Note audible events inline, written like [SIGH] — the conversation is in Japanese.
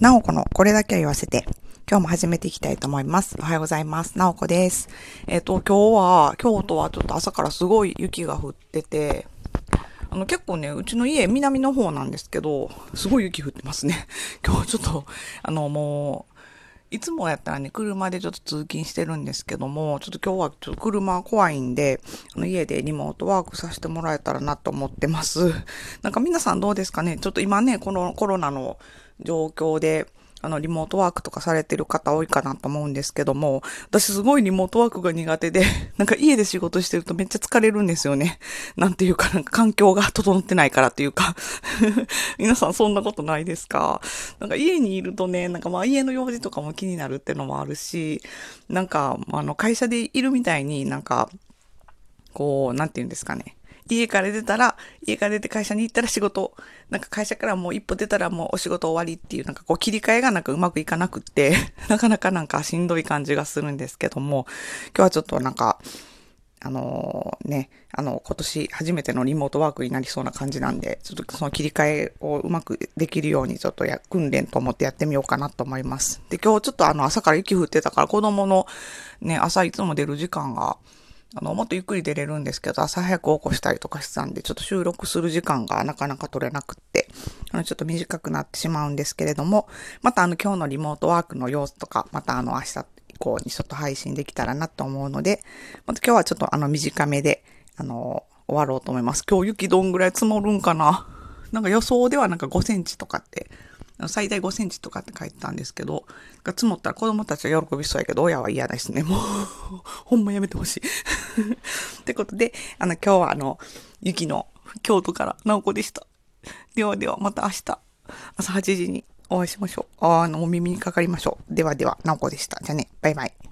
なおこのこれだけは言わせて、今日も始めていきたいと思います。おはようございます。なおこです。えっ、と、今日は、京都はちょっと朝からすごい雪が降ってて、あの結構ね、うちの家南の方なんですけど、すごい雪降ってますね。[LAUGHS] 今日ちょっと、あのもう、いつもやったらね、車でちょっと通勤してるんですけども、ちょっと今日はちょっと車怖いんで、あの家でリモートワークさせてもらえたらなと思ってます。[LAUGHS] なんか皆さんどうですかね？ちょっと今ね、このコロナの状況で、あの、リモートワークとかされてる方多いかなと思うんですけども、私すごいリモートワークが苦手で、[LAUGHS] なんか家で仕事してるとめっちゃ疲れるんですよね。[LAUGHS] なんていうか、なんか環境が整ってないからっていうか、[LAUGHS] 皆さんそんなことないですか？なんか家にいるとね、なんかまあ家の用事とかも気になるってのもあるし、なんか、あの、会社でいるみたいになんか、こう、なんて言うんですかね。家から出たら、家から出て会社に行ったら仕事、なんか会社からもう一歩出たらもうお仕事終わりっていう、なんかこう切り替えがなんかうまくいかなくって、[LAUGHS] なかなかなんかしんどい感じがするんですけども、今日はちょっとなんか、あのね、あの、今年初めてのリモートワークになりそうな感じなんで、ちょっとその切り替えをうまくできるようにちょっとや、訓練と思ってやってみようかなと思います。で、今日ちょっとあの朝から雪降ってたから子供のね、朝いつも出る時間が、あの、もっとゆっくり出れるんですけど、朝早く起こしたりとかしてたんで、ちょっと収録する時間が [LAUGHS] なかなか取れなくって、あの、ちょっと短くなってしまうんですけれども、またあの、今日のリモートワークの様子とか、またあの、明日以降にちょっと配信できたらなと思うので、また今日はちょっとあの、短めで、あの、終わろうと思います。今日雪どんぐらい積もるんかな？なんか予想ではなんか5センチとかって、最大5センチとかって書いてたんですけど、が積もったら子供たちは喜びそうやけど、親は嫌ですね。もう、ほんまやめてほしい。[LAUGHS] ってことで、あの、今日はあの、雪の京都から直子でした。ではでは、また明日、朝8時にお会いしましょう。あの、お耳にかかりましょう。ではでは、直子でした。じゃあね、バイバイ。